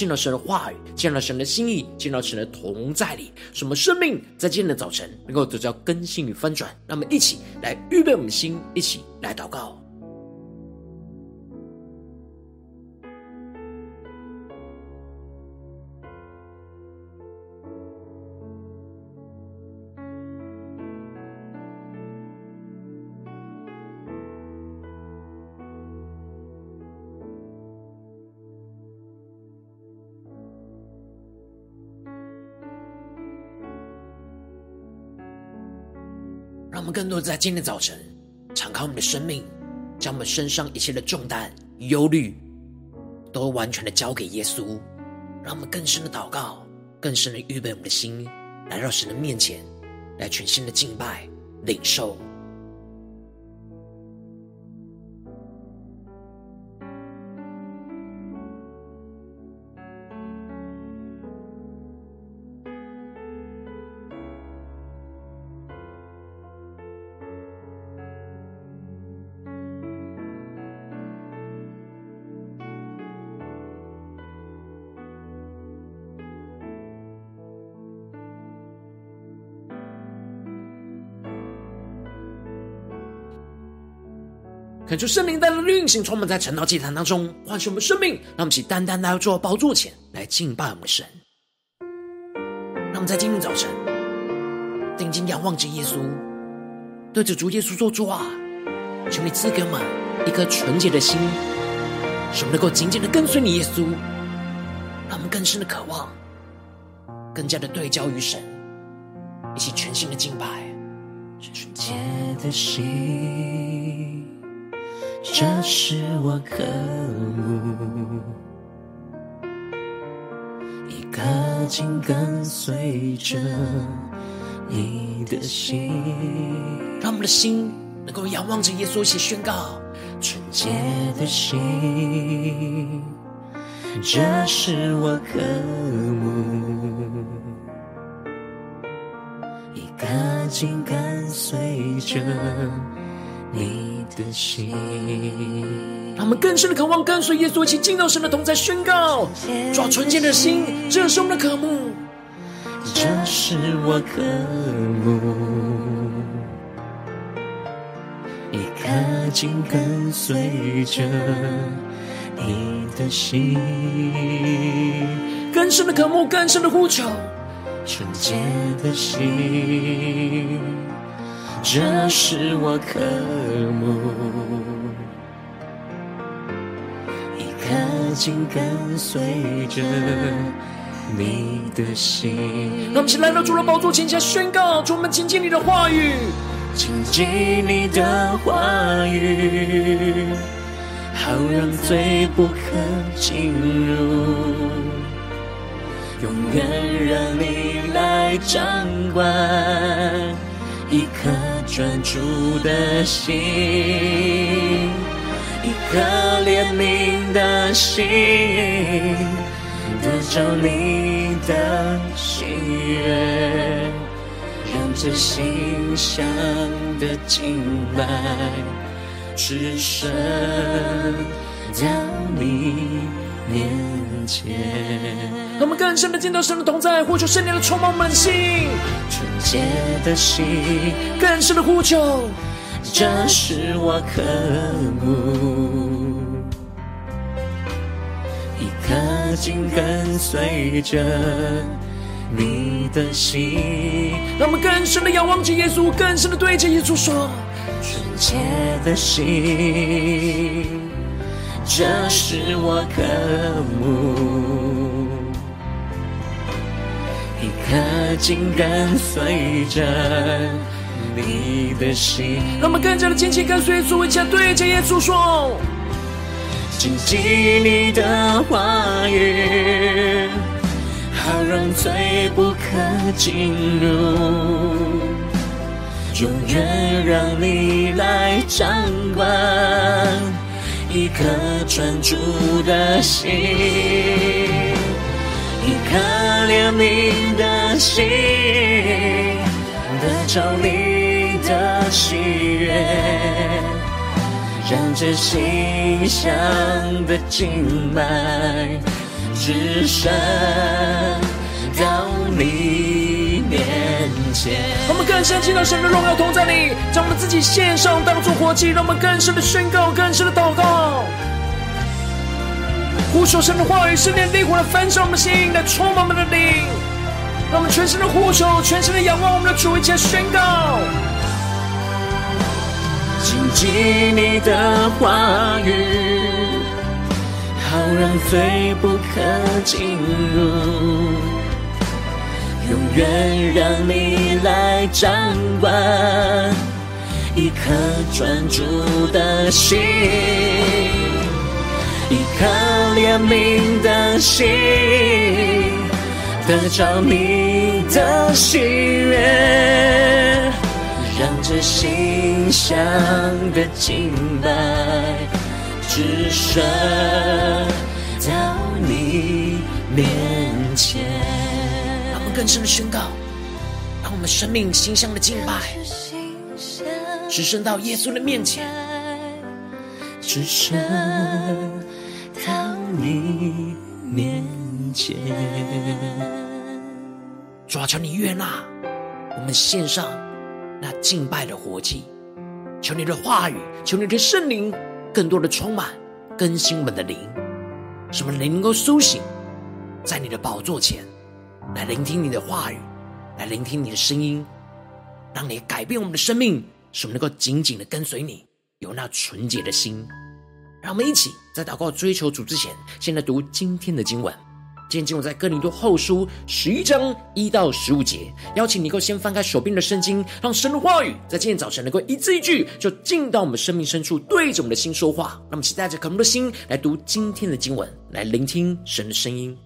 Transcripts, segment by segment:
见到神的话语，见到神的心意，见到神的同在里，什么生命在今天的早晨能够得到更新与翻转？那么一起来预备我们的心，一起来祷告。让我们更多的在今天早晨敞开我们的生命，将我们身上一切的重担、忧虑，都完全的交给耶稣。让我们更深的祷告，更深的预备我们的心，来到神的面前，来全新的敬拜、领受。恳求圣灵带来运行，充满在晨祷祭坛当中，唤醒我们生命。让我们起单单来到宝座前来敬拜我们的神。让我们在今天早晨定睛仰望着耶稣，对着主耶稣说：“主啊，求你赐给我们一颗纯洁的心，使我们能够紧紧的跟随你，耶稣。让我们更深的渴望，更加的对焦于神，一起全新的敬拜，纯洁的心。”这是我渴慕，一颗紧跟随着你的心。让我们的心能够仰望着耶稣，一起宣告：纯洁的心，这是我渴慕，一颗紧跟随着。你的心，让我们更深的渴望跟随耶稣，一起进到神的同在，宣告：抓纯洁的心，这是我们的渴慕，这是我渴慕，一颗紧跟随着你的心，更深的渴慕，更深的呼求，纯洁的心。这是我渴慕，一颗紧跟随着你的心。让我们一起来到主的宝座前，下宣告：主，我们亲近你的话语，亲近你的话语，好让罪不可进入，永远让你来掌管。一颗专注的心，一颗怜悯的心，得着你的喜悦，让这心香的敬拜，只剩到你面前。让我们更深的见到神的同在，呼求圣灵的充满我们的心，纯洁的心，更深的呼求，这是我渴慕，一颗心跟随着你的心。让我们更深的仰望着耶稣，更深的对着耶稣说，纯洁的心，这是我渴慕。可紧跟随着你的心。让我们更加的紧紧跟随，作为家对着耶稣说：谨记你的话语，好让罪不可进入，永远让你来掌管。一颗专注的心，一颗怜悯的心，得着你的喜悦，让这馨香的敬拜直升到你面前。我们更深进到神的荣耀同在里，将我们自己献上当作活祭，让我们更深的宣告，更深的祷告，呼求神的话语，圣灵烈火的焚烧我们的心，来充满我们的灵，让我们全身的呼求，全身的仰望我们的主，一起宣告。谨记你的话语，好让罪不可进入。永远让你来掌管，一颗专注的心，一颗怜悯的心，得着你的喜悦，让这心香的敬拜直升到你面前。更深的宣告，让我们生命心香的敬拜，直升到耶稣的面前，直升到你面前。主啊，求你悦纳我们献上那敬拜的活祭，求你的话语，求你的圣灵，更多的充满更新我们的灵，使我们能够苏醒在你的宝座前。来聆听你的话语，来聆听你的声音，让你改变我们的生命，使我们能够紧紧的跟随你，有那纯洁的心。让我们一起在祷告追求主之前，先来读今天的经文。今天经文在哥林多后书十一章一到十五节。邀请你够先翻开手边的圣经，让神的话语在今天早晨能够一字一句，就进到我们生命深处，对着我们的心说话。那么期待着渴慕的心来读今天的经文，来聆听神的声音。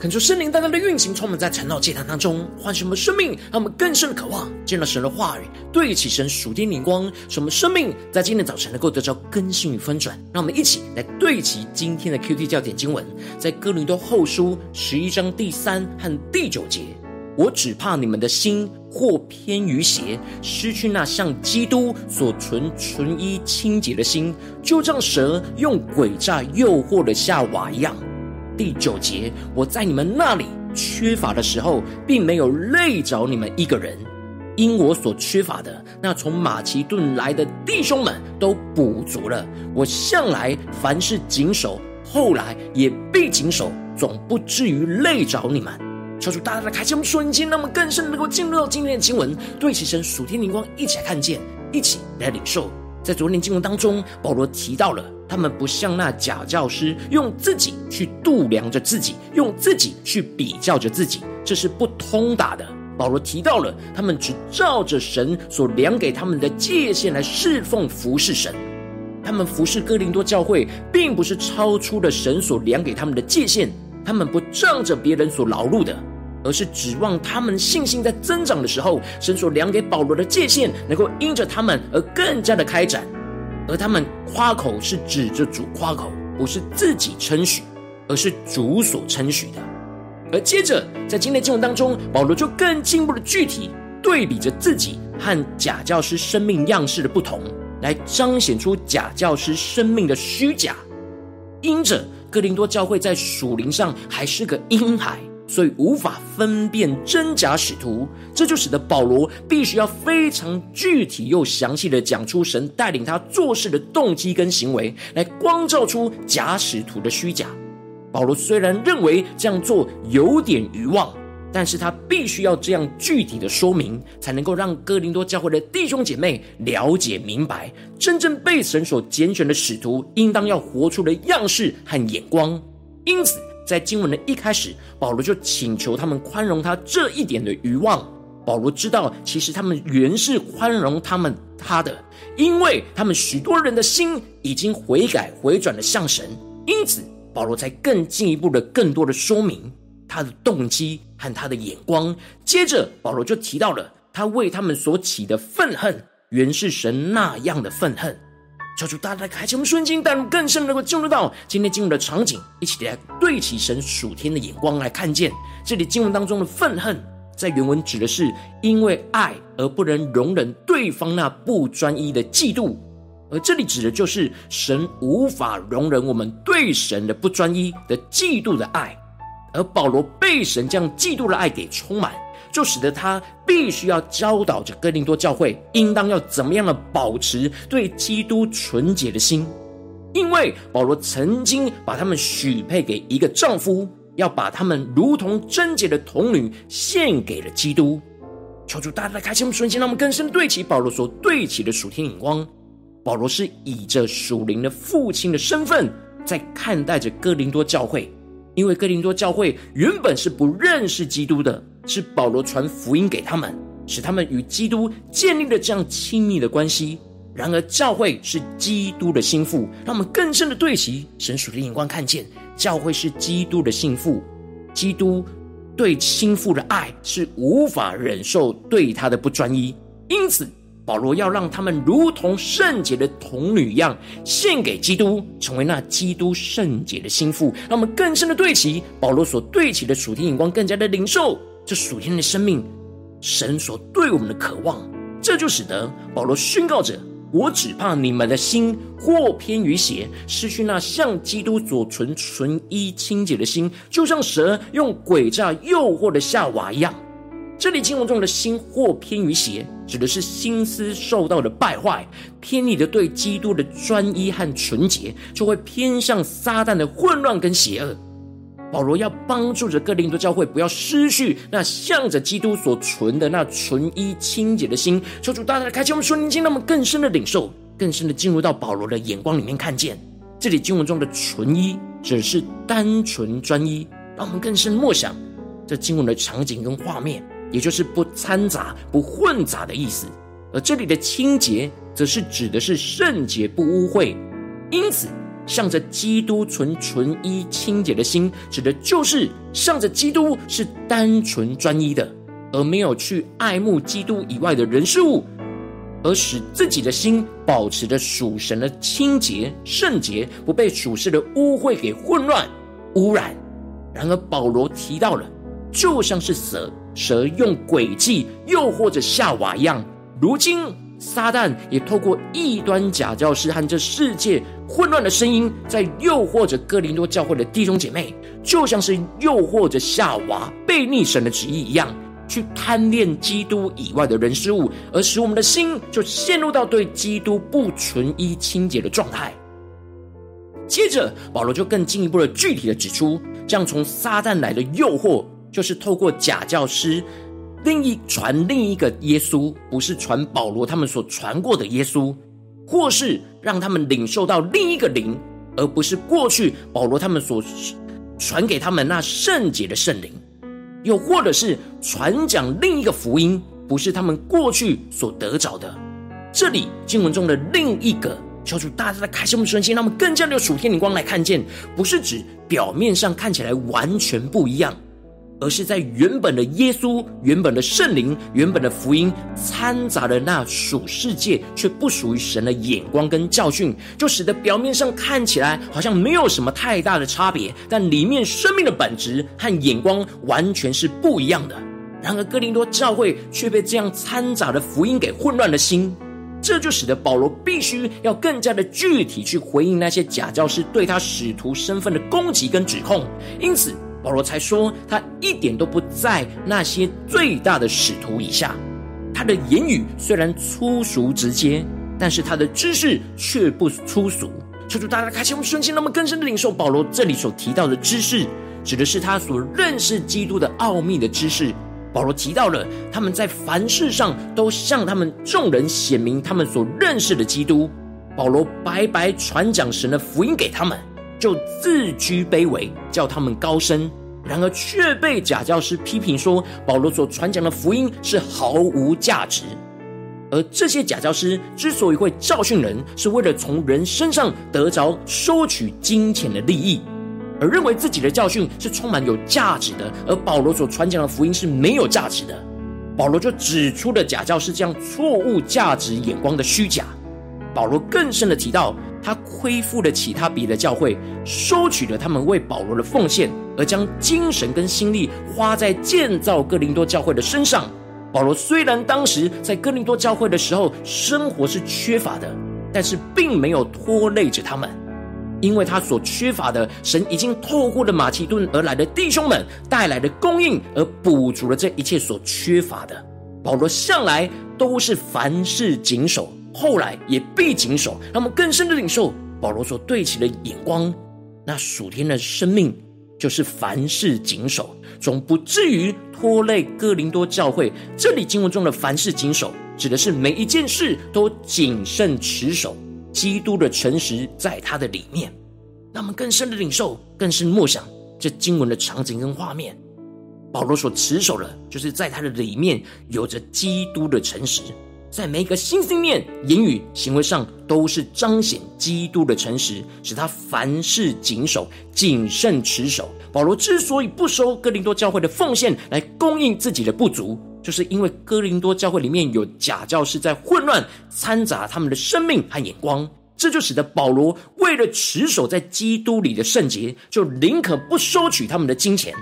恳求圣灵大大的运行，充满在晨祷祭坛当中，唤醒我们生命，让我们更深的渴望见到神的话语，对齐神属天灵光，使我们生命在今天早晨能够得到更新与翻转。让我们一起来对齐今天的 QT 教点经文，在哥林多后书十一章第三和第九节。我只怕你们的心或偏于邪，失去那像基督所存纯一清洁的心，就像蛇用诡诈诱惑了夏娃一样。第九节，我在你们那里缺乏的时候，并没有累着你们一个人，因我所缺乏的，那从马其顿来的弟兄们都补足了。我向来凡事谨守，后来也必谨守，总不至于累着你们。求主大大的开启我们瞬间，让我们更深能够进入到今天的经文，对齐神属天灵光，一起来看见，一起来领受。在昨天经文当中，保罗提到了。他们不像那假教师，用自己去度量着自己，用自己去比较着自己，这是不通达的。保罗提到了，他们只照着神所量给他们的界限来侍奉服侍神。他们服侍哥林多教会，并不是超出了神所量给他们的界限。他们不仗着别人所劳碌的，而是指望他们信心在增长的时候，神所量给保罗的界限，能够因着他们而更加的开展。而他们夸口是指着主夸口，不是自己称许，而是主所称许的。而接着在今天经文当中，保罗就更进一步的具体对比着自己和假教师生命样式的不同，来彰显出假教师生命的虚假。因着哥林多教会在属灵上还是个婴孩。所以无法分辨真假使徒，这就使得保罗必须要非常具体又详细的讲出神带领他做事的动机跟行为，来光照出假使徒的虚假。保罗虽然认为这样做有点愚妄，但是他必须要这样具体的说明，才能够让哥林多教会的弟兄姐妹了解明白，真正被神所拣选的使徒，应当要活出的样式和眼光。因此，在经文的一开始，保罗就请求他们宽容他这一点的愚妄。保罗知道，其实他们原是宽容他们他的，因为他们许多人的心已经悔改回转了向神。因此，保罗才更进一步的、更多的说明他的动机和他的眼光。接着，保罗就提到了他为他们所起的愤恨，原是神那样的愤恨。求主大大开启我们瞬间，带入更深能够进入到今天经文的场景，一起来对起神属天的眼光来看见这里经文当中的愤恨，在原文指的是因为爱而不能容忍对方那不专一的嫉妒，而这里指的就是神无法容忍我们对神的不专一的嫉妒的爱，而保罗被神这样嫉妒的爱给充满。就使得他必须要教导着哥林多教会，应当要怎么样的保持对基督纯洁的心，因为保罗曾经把他们许配给一个丈夫，要把他们如同贞洁的童女献给了基督。求主大大开启我们瞬间，让我们更深对齐保罗所对齐的属天眼光。保罗是以着属灵的父亲的身份，在看待着哥林多教会，因为哥林多教会原本是不认识基督的。是保罗传福音给他们，使他们与基督建立了这样亲密的关系。然而，教会是基督的心腹，让我们更深的对齐神属的眼光，看见教会是基督的心腹。基督对心腹的爱是无法忍受对他的不专一，因此保罗要让他们如同圣洁的童女一样献给基督，成为那基督圣洁的心腹。让我们更深的对齐保罗所对齐的属天眼光，更加的领受。这属天的生命，神所对我们的渴望，这就使得保罗宣告着：“我只怕你们的心或偏于邪，失去那像基督所存纯一清洁的心，就像蛇用诡诈诱惑的夏娃一样。”这里经文中的心或偏于邪，指的是心思受到的败坏，偏离的对基督的专一和纯洁，就会偏向撒旦的混乱跟邪恶。保罗要帮助着哥林多教会，不要失去那向着基督所存的那纯一清洁的心。求主大大的开启我们属灵经，让我们更深的领受，更深的进入到保罗的眼光里面，看见这里经文中的纯一，只是单纯专一。让我们更深默想这经文的场景跟画面，也就是不掺杂、不混杂的意思。而这里的清洁，则是指的是圣洁不污秽。因此。向着基督存纯一清洁的心，指的就是向着基督是单纯专一的，而没有去爱慕基督以外的人事物，而使自己的心保持着属神的清洁圣洁，不被属世的污秽给混乱污染。然而保罗提到了，就像是蛇，蛇用诡计诱惑着夏娃一样，如今。撒旦也透过异端假教师和这世界混乱的声音，在诱惑着哥林多教会的弟兄姐妹，就像是诱惑着夏娃背逆神的旨意一样，去贪恋基督以外的人事物，而使我们的心就陷入到对基督不纯一清洁的状态。接着，保罗就更进一步的具体的指出，这样从撒旦来的诱惑，就是透过假教师。另一传另一个耶稣，不是传保罗他们所传过的耶稣，或是让他们领受到另一个灵，而不是过去保罗他们所传给他们那圣洁的圣灵，又或者是传讲另一个福音，不是他们过去所得着的。这里经文中的另一个，求主大大的开启我们的心，让我们更加的有属天灵光来看见，不是指表面上看起来完全不一样。而是在原本的耶稣、原本的圣灵、原本的福音掺杂了那属世界却不属于神的眼光跟教训，就使得表面上看起来好像没有什么太大的差别，但里面生命的本质和眼光完全是不一样的。然而哥林多教会却被这样掺杂的福音给混乱了心，这就使得保罗必须要更加的具体去回应那些假教师对他使徒身份的攻击跟指控，因此。保罗才说，他一点都不在那些最大的使徒以下。他的言语虽然粗俗直接，但是他的知识却不粗俗。求主大家开启我们瞬间，那么更深的领受保罗这里所提到的知识，指的是他所认识基督的奥秘的知识。保罗提到了他们在凡事上都向他们众人显明他们所认识的基督。保罗白白传讲神的福音给他们。就自居卑微，叫他们高升；然而却被假教师批评说，保罗所传讲的福音是毫无价值。而这些假教师之所以会教训人，是为了从人身上得着收取金钱的利益，而认为自己的教训是充满有价值的，而保罗所传讲的福音是没有价值的。保罗就指出了假教师这样错误价值眼光的虚假。保罗更深的提到，他亏负了其他别的教会，收取了他们为保罗的奉献，而将精神跟心力花在建造哥林多教会的身上。保罗虽然当时在哥林多教会的时候生活是缺乏的，但是并没有拖累着他们，因为他所缺乏的，神已经透过了马其顿而来的弟兄们带来的供应，而补足了这一切所缺乏的。保罗向来都是凡事谨守。后来也必谨守，让我们更深的领受保罗所对齐的眼光。那属天的生命就是凡事谨守，总不至于拖累哥林多教会。这里经文中的凡事谨守，指的是每一件事都谨慎持守，基督的诚实在他的里面。让我们更深的领受，更深默想这经文的场景跟画面。保罗所持守的，就是在他的里面有着基督的诚实。在每一个心思念、言语、行为上，都是彰显基督的诚实，使他凡事谨守、谨慎持守。保罗之所以不收哥林多教会的奉献来供应自己的不足，就是因为哥林多教会里面有假教师在混乱，掺杂他们的生命和眼光。这就使得保罗为了持守在基督里的圣洁，就宁可不收取他们的金钱。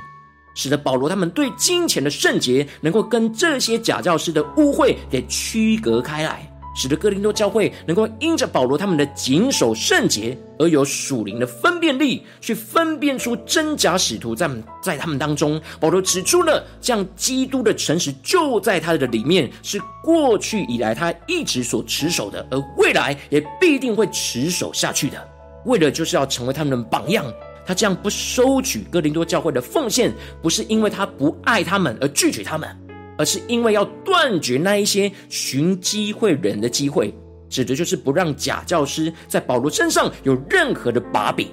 使得保罗他们对金钱的圣洁，能够跟这些假教师的污秽给区隔开来，使得哥林多教会能够因着保罗他们的谨守圣洁，而有属灵的分辨力，去分辨出真假使徒在在他们当中。保罗指出了，这样基督的诚实就在他的里面，是过去以来他一直所持守的，而未来也必定会持守下去的，为了就是要成为他们的榜样。他这样不收取哥林多教会的奉献，不是因为他不爱他们而拒绝他们，而是因为要断绝那一些寻机会人的机会，指的就是不让假教师在保罗身上有任何的把柄，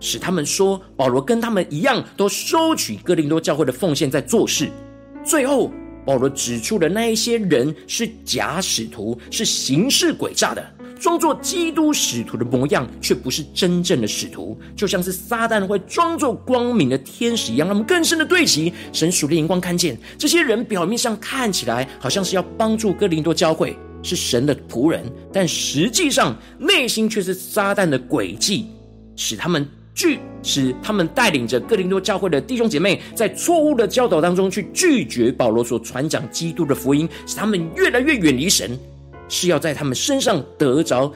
使他们说保罗跟他们一样，都收取哥林多教会的奉献在做事。最后，保罗指出的那一些人是假使徒，是行事诡诈的。装作基督使徒的模样，却不是真正的使徒，就像是撒旦会装作光明的天使一样。让我们更深的对齐神属的眼光，看见这些人表面上看起来好像是要帮助哥林多教会，是神的仆人，但实际上内心却是撒旦的诡计，使他们拒使他们带领着哥林多教会的弟兄姐妹，在错误的教导当中去拒绝保罗所传讲基督的福音，使他们越来越远离神。是要在他们身上得着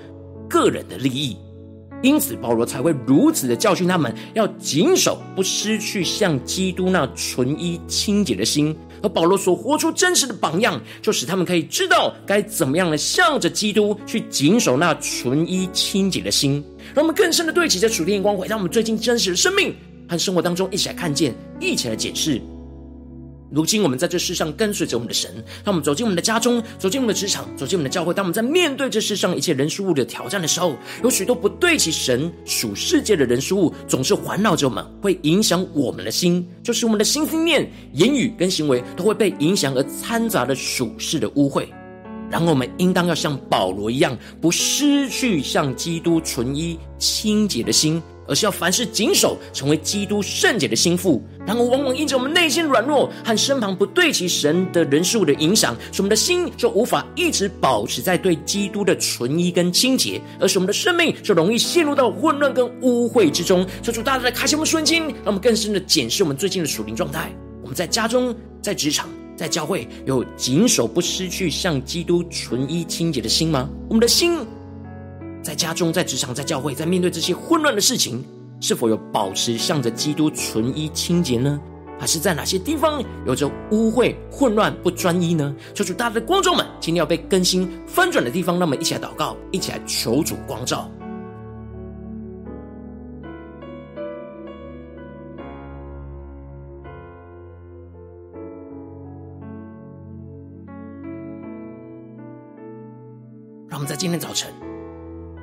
个人的利益，因此保罗才会如此的教训他们，要谨守不失去像基督那纯一清洁的心。而保罗所活出真实的榜样，就使他们可以知道该怎么样的向着基督去谨守那纯一清洁的心。让我们更深的对齐这属天眼光，回到我们最近真实的生命和生活当中，一起来看见，一起来检视。如今我们在这世上跟随着我们的神，当我们走进我们的家中，走进我们的职场，走进我们的教会。当我们在面对这世上一切人事物的挑战的时候，有许多不对齐神属世界的人事物，总是环绕着我们，会影响我们的心，就是我们的心思念、言语跟行为都会被影响而掺杂了属世的污秽。然后我们应当要像保罗一样，不失去像基督纯一清洁的心。而是要凡事谨守，成为基督圣洁的心腹。然而，往往因着我们内心软弱和身旁不对齐神的人事物的影响，使我们的心就无法一直保持在对基督的纯一跟清洁，而使我们的生命就容易陷入到混乱跟污秽之中。求主大大的开启我们瞬间，让我们更深的检视我们最近的属灵状态。我们在家中、在职场、在教会，有谨守不失去向基督纯一清洁的心吗？我们的心。在家中、在职场、在教会，在面对这些混乱的事情，是否有保持向着基督纯一清洁呢？还是在哪些地方有着污秽、混乱、不专一呢？求主大家的观众们，今天要被更新翻转的地方，那么一起来祷告，一起来求主光照。让我们在今天早晨。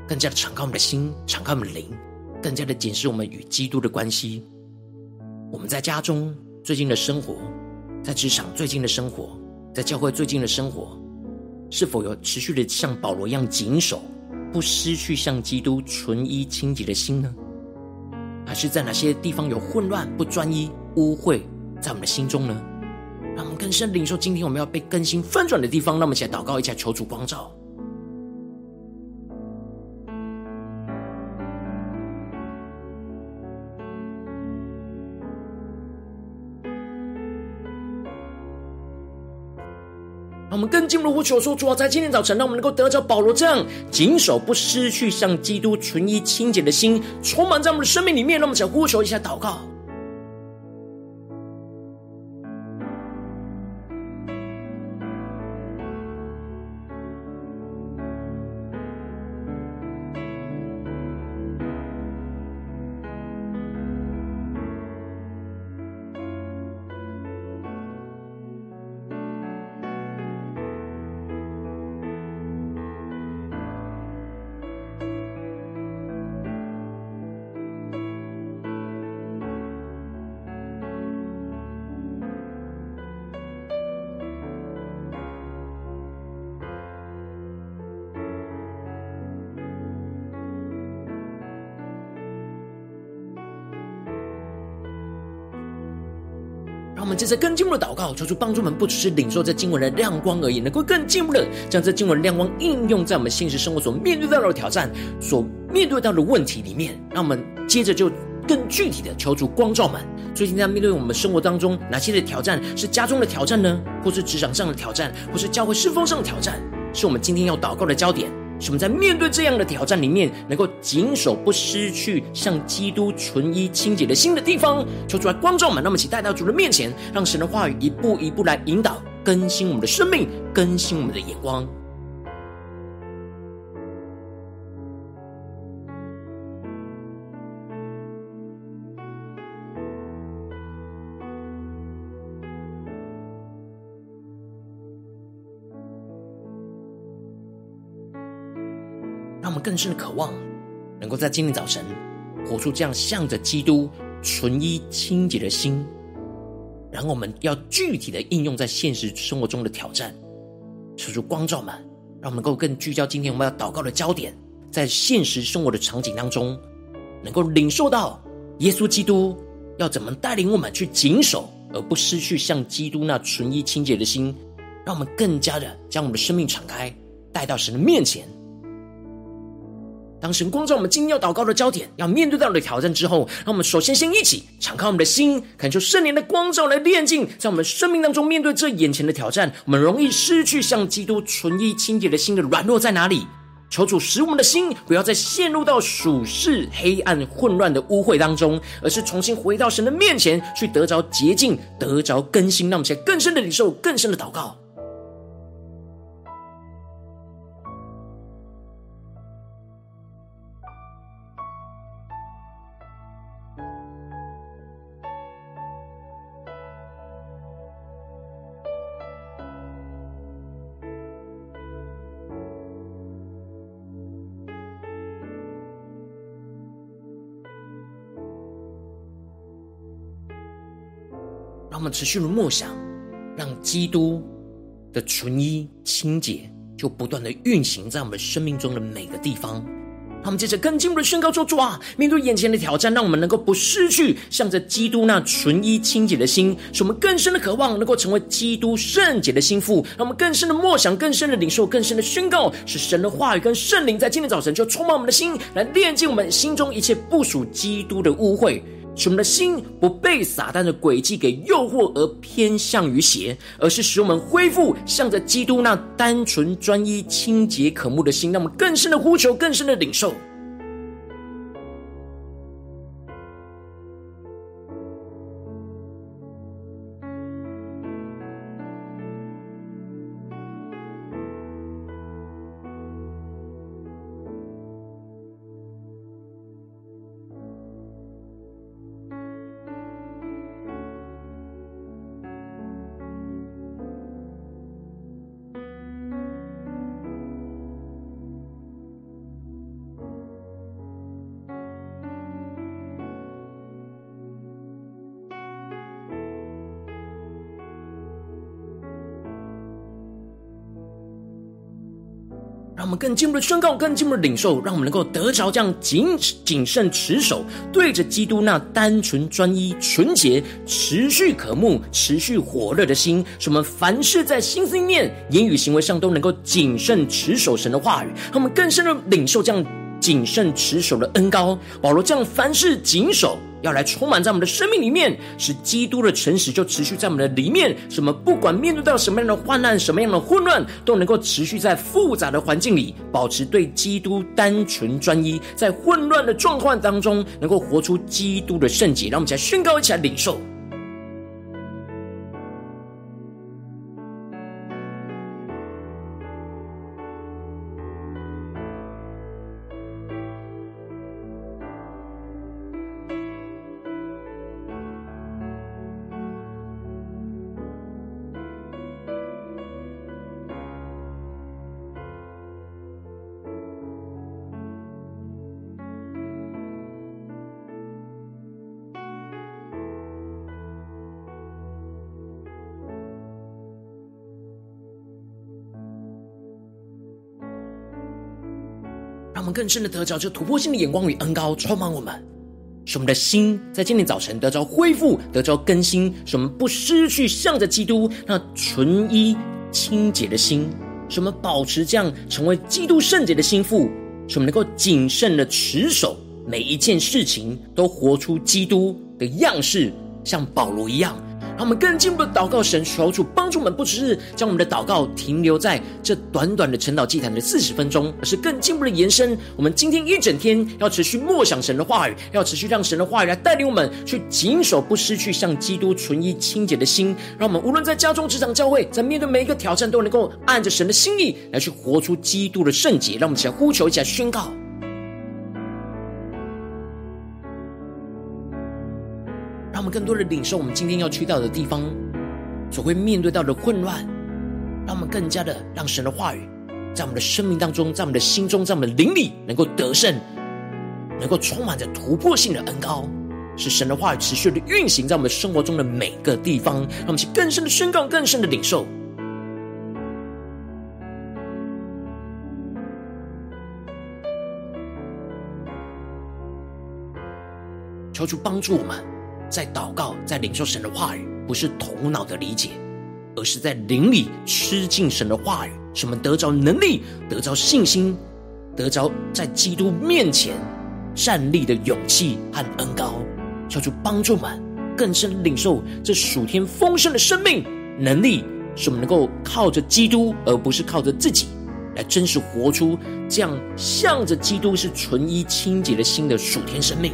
更加的敞开我们的心，敞开我们的灵，更加的检视我们与基督的关系。我们在家中最近的生活，在职场最近的生活，在教会最近的生活，是否有持续的像保罗一样谨守，不失去像基督纯一清洁的心呢？还是在哪些地方有混乱、不专一、污秽在我们的心中呢？让我们更深领受今天我们要被更新翻转的地方。让我们一起来祷告，一下求主光照。我们更进一步呼求说：主啊，在今天早晨，让我们能够得着保罗这样谨守不失去向基督纯一清洁的心，充满在我们的生命里面。让我们想呼求一下祷告。我们接着更进一步的祷告，求主帮助我们，不只是领受这经文的亮光而已，能够更进一步的将这经文的亮光应用在我们现实生活所面对到的挑战、所面对到的问题里面。让我们接着就更具体的求主光照们，最近在面对我们生活当中哪些的挑战，是家中的挑战呢？或是职场上的挑战，或是教会侍奉上的挑战，是我们今天要祷告的焦点。使我们在面对这样的挑战里面，能够谨守不失去向基督纯一清洁的心的地方，求主来光照我们。那么，请带到主的面前，让神的话语一步一步来引导、更新我们的生命，更新我们的眼光。更深的渴望，能够在今天早晨活出这样向着基督纯一清洁的心，然后我们要具体的应用在现实生活中的挑战，求主光照们，让我们能够更聚焦今天我们要祷告的焦点，在现实生活的场景当中，能够领受到耶稣基督要怎么带领我们去谨守，而不失去像基督那纯一清洁的心，让我们更加的将我们的生命敞开，带到神的面前。当神光照我们今天要祷告的焦点，要面对到的挑战之后，让我们首先先一起敞开我们的心，恳求圣灵的光照来炼净，在我们生命当中面对这眼前的挑战，我们容易失去像基督纯一清洁的心的软弱在哪里？求主使我们的心不要再陷入到属世黑暗混乱的污秽当中，而是重新回到神的面前去得着洁净，得着更新，让我们在更深的领受，更深的祷告。们持续的默想，让基督的纯一清洁就不断的运行在我们生命中的每个地方。让我们接着更进一步的宣告说：主啊，面对眼前的挑战，让我们能够不失去向着基督那纯一清洁的心，使我们更深的渴望能够成为基督圣洁的心腹。让我们更深的默想，更深的领受，更深的宣告，使神的话语跟圣灵在今天早晨就充满我们的心，来炼净我们心中一切不属基督的污秽。使我们的心不被撒旦的诡计给诱惑而偏向于邪，而是使我们恢复向着基督那单纯、专一、清洁、可慕的心，让我们更深的呼求，更深的领受。更进一步的宣告，更进一步的领受，让我们能够得着这样谨谨慎持守，对着基督那单纯专一、纯洁、持续渴慕、持续火热的心，使我们凡事在心思念、言语行为上都能够谨慎持守神的话语，让我们更深的领受这样谨慎持守的恩膏。保罗这样凡事谨守。要来充满在我们的生命里面，使基督的诚实就持续在我们的里面。什么不管面对到什么样的患难、什么样的混乱，都能够持续在复杂的环境里，保持对基督单纯专一，在混乱的状况当中，能够活出基督的圣洁。让我们一起来宣告，一起来领受。更深的得着这突破性的眼光与恩膏充满我们，使我们的心在今天早晨得着恢复，得着更新，使我们不失去向着基督那纯一清洁的心，使我们保持这样成为基督圣洁的心腹，使我们能够谨慎的持守每一件事情，都活出基督的样式，像保罗一样。让我们更进一步的祷告，神求主帮助我们，不只是将我们的祷告停留在这短短的晨祷祭坛的四十分钟，而是更进一步的延伸。我们今天一整天要持续默想神的话语，要持续让神的话语来带领我们去谨守，不失去向基督纯一清洁的心。让我们无论在家中、职场、教会，在面对每一个挑战，都能够按着神的心意来去活出基督的圣洁。让我们一起来呼求，一起来宣告。更多的领受我们今天要去到的地方，所会面对到的混乱，让我们更加的让神的话语在我们的生命当中，在我们的心中，在我们的灵里能够得胜，能够充满着突破性的恩高，使神的话语持续的运行在我们生活中的每个地方，让我们去更深的宣告，更深的领受。求主帮助我们。在祷告、在领受神的话语，不是头脑的理解，而是在灵里吃进神的话语，使我们得着能力，得着信心，得着在基督面前站立的勇气和恩膏。求主帮助我们更深领受这属天丰盛的生命能力，使我们能够靠着基督，而不是靠着自己，来真实活出这样向着基督是纯一清洁的心的属天生命。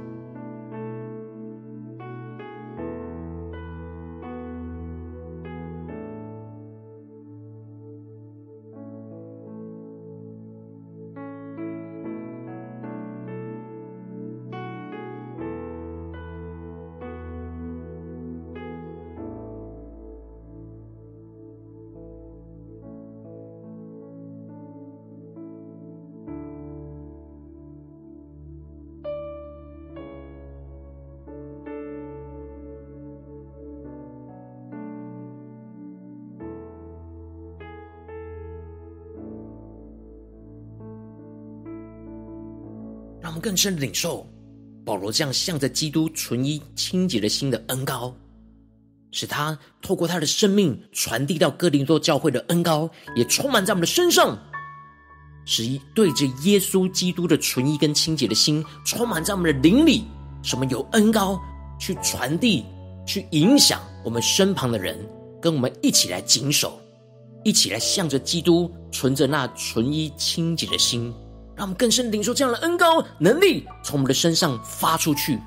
更深领受保罗这样向着基督纯一清洁的心的恩膏，使他透过他的生命传递到哥林多教会的恩膏，也充满在我们的身上，使一对着耶稣基督的纯一跟清洁的心充满在我们的灵里，什么有恩膏去传递、去影响我们身旁的人，跟我们一起来谨守，一起来向着基督存着那纯一清洁的心。让我们更深领受这样的恩膏能力，从我们的身上发出去。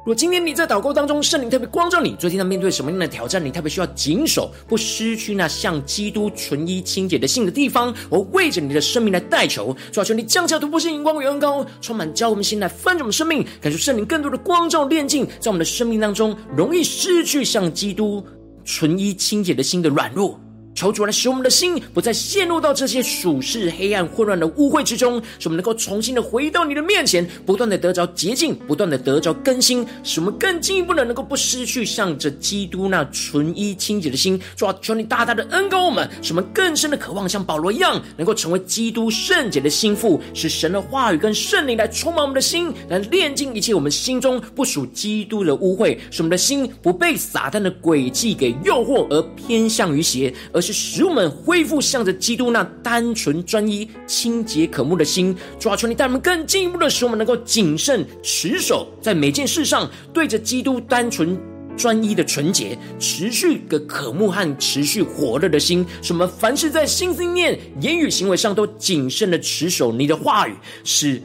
如果今天你在祷告当中，圣灵特别光照你，最近在面对什么样的挑战，你特别需要谨守，不失去那像基督纯一清洁的心的地方，我为着你的生命来代求，主啊，求你降下突破性、荧光与恩膏，充满教我们心来翻转我们生命，感受圣灵更多的光照炼净，在我们的生命当中，容易失去像基督纯一清洁的心的软弱。求主来使我们的心不再陷入到这些属世黑暗混乱的污秽之中，使我们能够重新的回到你的面前，不断的得着洁净，不断的得着更新，使我们更进一步的能够不失去向着基督那纯一清洁的心。主啊，求你大大的恩膏我们，使我们更深的渴望像保罗一样，能够成为基督圣洁的心腹，使神的话语跟圣灵来充满我们的心，来炼净一切我们心中不属基督的污秽，使我们的心不被撒旦的诡计给诱惑而偏向于邪，而是使我们恢复向着基督那单纯专一、清洁可慕的心，主啊，求你带我们更进一步的，使我们能够谨慎持守在每件事上，对着基督单纯专一的纯洁，持续的可慕和持续火热的心，使我们凡事在心思念、言语行为上都谨慎的持守你的话语，使。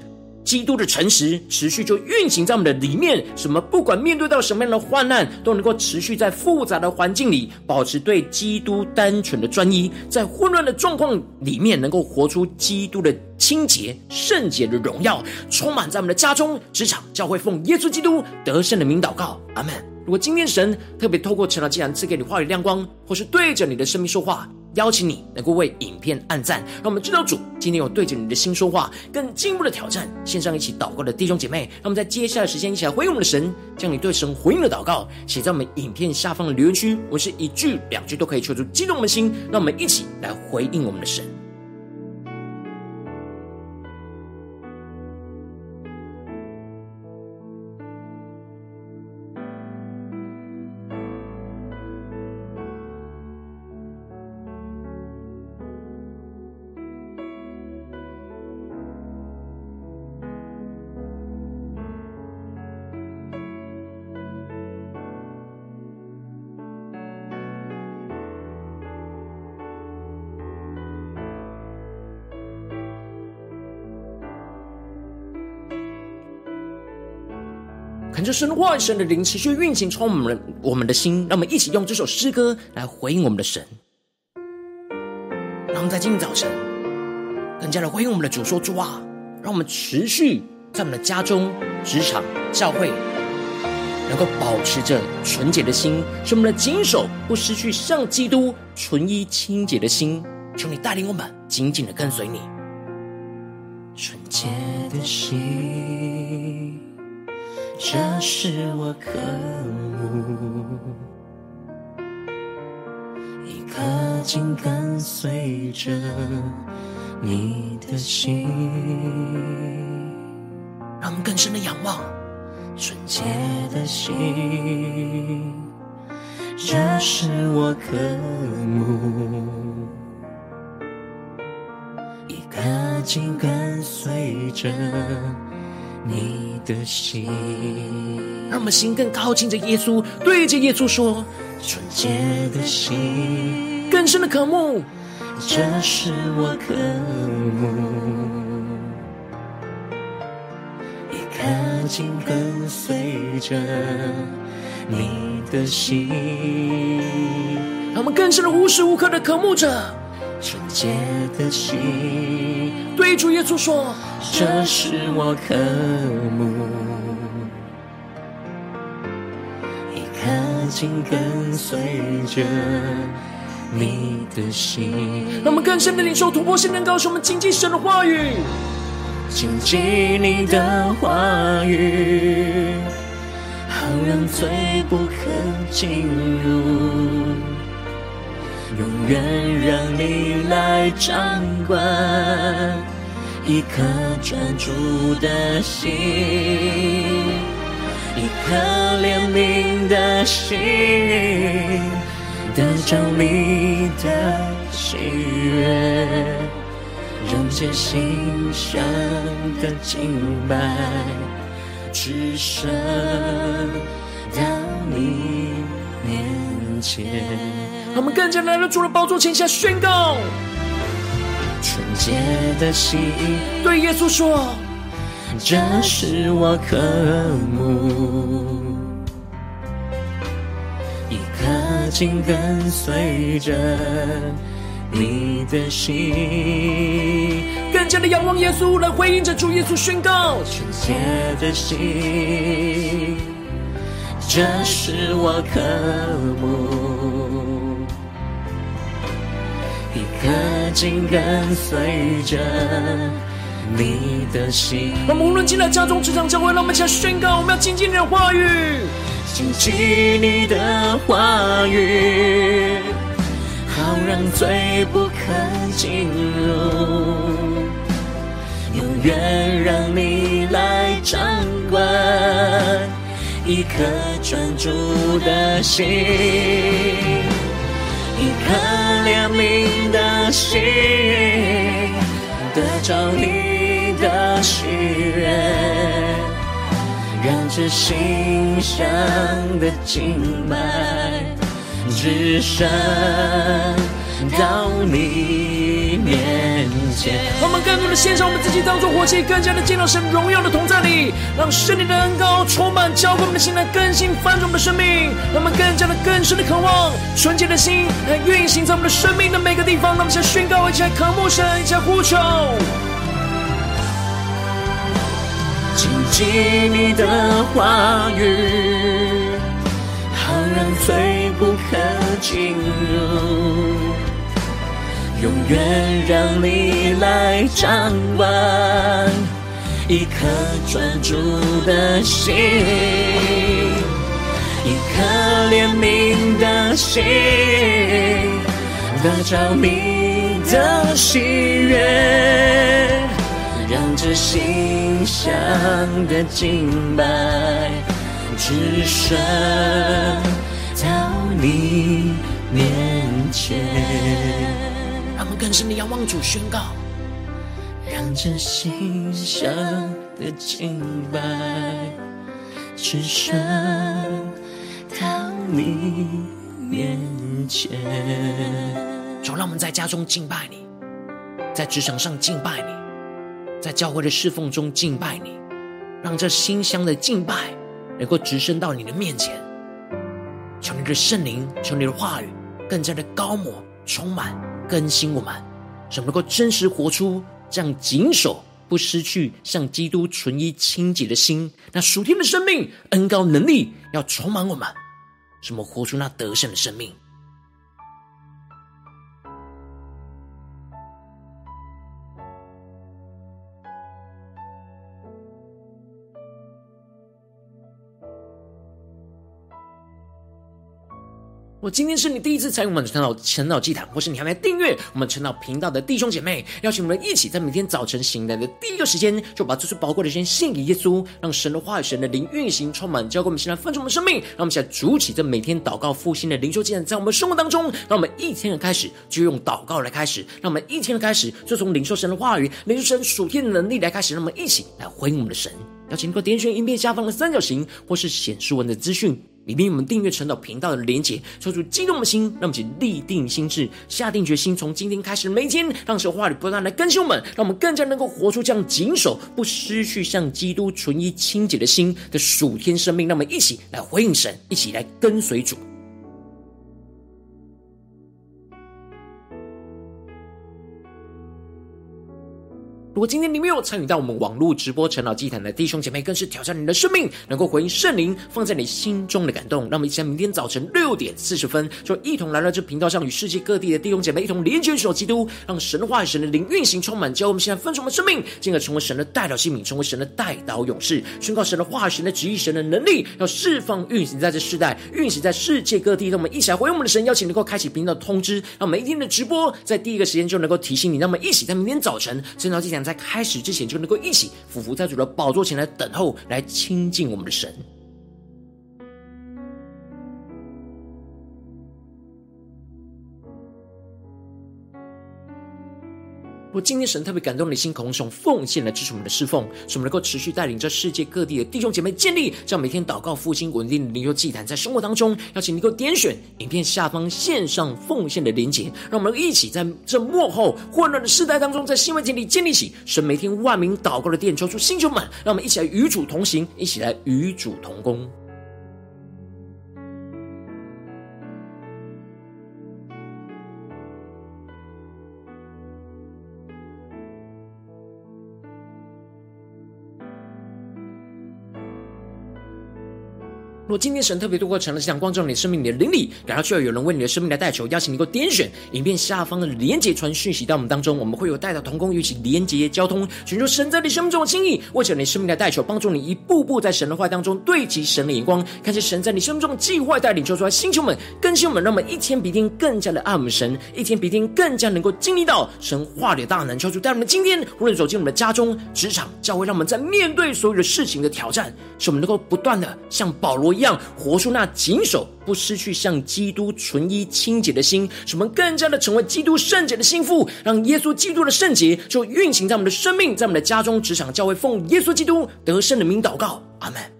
基督的诚实持续就运行在我们的里面，什么不管面对到什么样的患难，都能够持续在复杂的环境里保持对基督单纯的专一，在混乱的状况里面能够活出基督的清洁圣洁的荣耀，充满在我们的家中、职场、教会，奉耶稣基督得胜的名祷告，阿门。如果今天神特别透过晨祷祭坛赐给你话语亮光，或是对着你的生命说话，邀请你能够为影片按赞，让我们知道主今天有对着你的心说话，更进一步的挑战。线上一起祷告的弟兄姐妹，让我们在接下来的时间一起来回应我们的神，将你对神回应的祷告写在我们影片下方的留言区。我是一句两句都可以求出激动我们的心，让我们一起来回应我们的神。看着神的话语，神的灵持续运行，充满我们的心。让我们一起用这首诗歌来回应我们的神。让我们在今天早晨更加的回应我们的主，说：主啊，让我们持续在我们的家中、职场、教会，能够保持着纯洁的心，使我们的谨守不失去像基督纯一清洁的心。求你带领我们紧紧的跟随你。纯洁的心，这是我渴慕，一颗紧跟随着你的心，让我们更深的仰望。纯洁的心，这是我渴慕，一颗紧跟随着你的心。让我们心更靠近着耶稣，对着耶稣说：纯洁的心，更深的渴慕，这是我渴慕。紧跟随着你的心，让我们更深的无时无刻的渴慕着纯洁的心。对主耶稣说：“这是我渴慕，一颗紧跟随着你的心。”让我们更深的领受突破性能高，使我们谨记神的话语。谨记你的话语，好让罪不可进入，永远让你来掌管，一颗专注的心，一颗怜悯的心，得着你的喜悦。让这馨香的敬拜，只剩到你面前。我们更加来到主的宝座前下宣告：纯洁的心，对耶稣说，这是我渴慕，一颗紧跟随着。你的心，更加的仰望耶稣，来回应着主耶稣宣告：纯洁的心，这是我渴慕，一颗紧跟随着你的心。我们无论进到家中、职场、教会，让我们一起来宣告：我们要亲近你的话语，谨记你的话语。好让罪不可进入，永远让你来掌管，一颗专注的心，一颗怜悯的心，得着你的喜悦，让这心香的敬拜。只剩到你面前，我们更多的献上我们自己，当作活祭，更加的进入神荣耀的同在里，让圣灵的恩膏充满，浇灌我们的心，来更新翻转我们的生命，让我们更加的更深的渴望，纯洁的心来运行在我们的生命的每个地方。让我们先宣告，一起来渴慕神，一起来呼求，紧记你的话语。好让罪不可进入，永远让你来掌管，一颗专注的心，一颗怜悯的心，得着你的喜悦，让这心香的敬拜。只身到你面前，更深的仰望主宣告，让这馨香的敬拜，只身到你面前。主，让我们在家中敬拜你，在职场上敬拜你，在教会的侍奉中敬拜你，让这馨香的敬拜。能够直升到你的面前，求你的圣灵，求你的话语更加的高抹、充满、更新我们，怎么能够真实活出这样谨守不失去向基督纯一清洁的心。那属天的生命、恩高能力要充满我们，怎么活出那得胜的生命。我今天是你第一次参与我们晨祷晨祷祭坛，或是你还没订阅我们晨祷频道的弟兄姐妹，邀请我们一起在每天早晨醒来的第一个时间，就把这最宝贵的时间献给耶稣，让神的话语、神的灵运行充满，交给我们，现在丰盛我们生命。让我们现在主起这每天祷告复兴的灵修祭坛，在我们生活当中，让我们一天的开始就用祷告来开始，让我们一天的开始就从领受神的话语、领受神属天的能力来开始，让我们一起来回应我们的神。邀请你给我点选影片下方的三角形，或是显示文的资讯。里面我们订阅晨祷频道的连结，抽出激动的心，让我们一起立定心智，下定决心，从今天开始每天，让神话语不断来更新我们，让我们更加能够活出这样谨守不失去向基督纯一清洁的心的属天生命。让我们一起来回应神，一起来跟随主。如果今天你没有参与到我们网络直播晨祷祭坛的弟兄姐妹，更是挑战你的生命，能够回应圣灵放在你心中的感动。让我们一起在明天早晨六点四十分，就一同来到这频道上，与世界各地的弟兄姐妹一同连接、守基督，让神的话语、神的灵运行充满，教我们现在分盛的生命，进而成为神的代表性命，成为神的代祷勇士，宣告神的话语、神的旨意、神的能力，要释放运行在这世代，运行在世界各地。让我们一起来回应我们的神，邀请能够开启频道通知，让每一天的直播在第一个时间就能够提醒你。让我们一起在明天早晨晨祷祭坛在开始之前，就能够一起俯伏在主的宝座前来等候，来亲近我们的神。我今天神特别感动你的心，空用奉献来支持我们的侍奉，使我们能够持续带领着世界各地的弟兄姐妹建立这样每天祷告复兴稳定的灵修祭坛，在生活当中，邀请你能够点选影片下方线上奉献的连结，让我们一起在这幕后混乱的世代当中，在新媒体里建立起神每天万名祷告的殿，抽出星球们，让我们一起来与主同行，一起来与主同工。若今天神特别透过成了这场光照你生命，你的灵里，然后需要有人为你的生命来代求，邀请你给我点选影片下方的连结传讯息到我们当中，我们会有带到同工，与其连结交通，寻求神在你生命中的心意，为着你生命来代求，帮助你一步步在神的话当中对齐神的眼光，看见神在你生命中的计划带领，求出来星球们更新我们，让我们一天比一天更加的爱我们神，一天比一天更加能够经历到神话里的大能，求主带我们今天无论走进我们的家中、职场、教会，让我们在面对所有的事情的挑战，使我们能够不断的像保罗一一样活出那谨守不失去向基督纯一清洁的心，使我们更加的成为基督圣洁的心腹，让耶稣基督的圣洁就运行在我们的生命，在我们的家中、职场、教会，奉耶稣基督得胜的名祷告，阿门。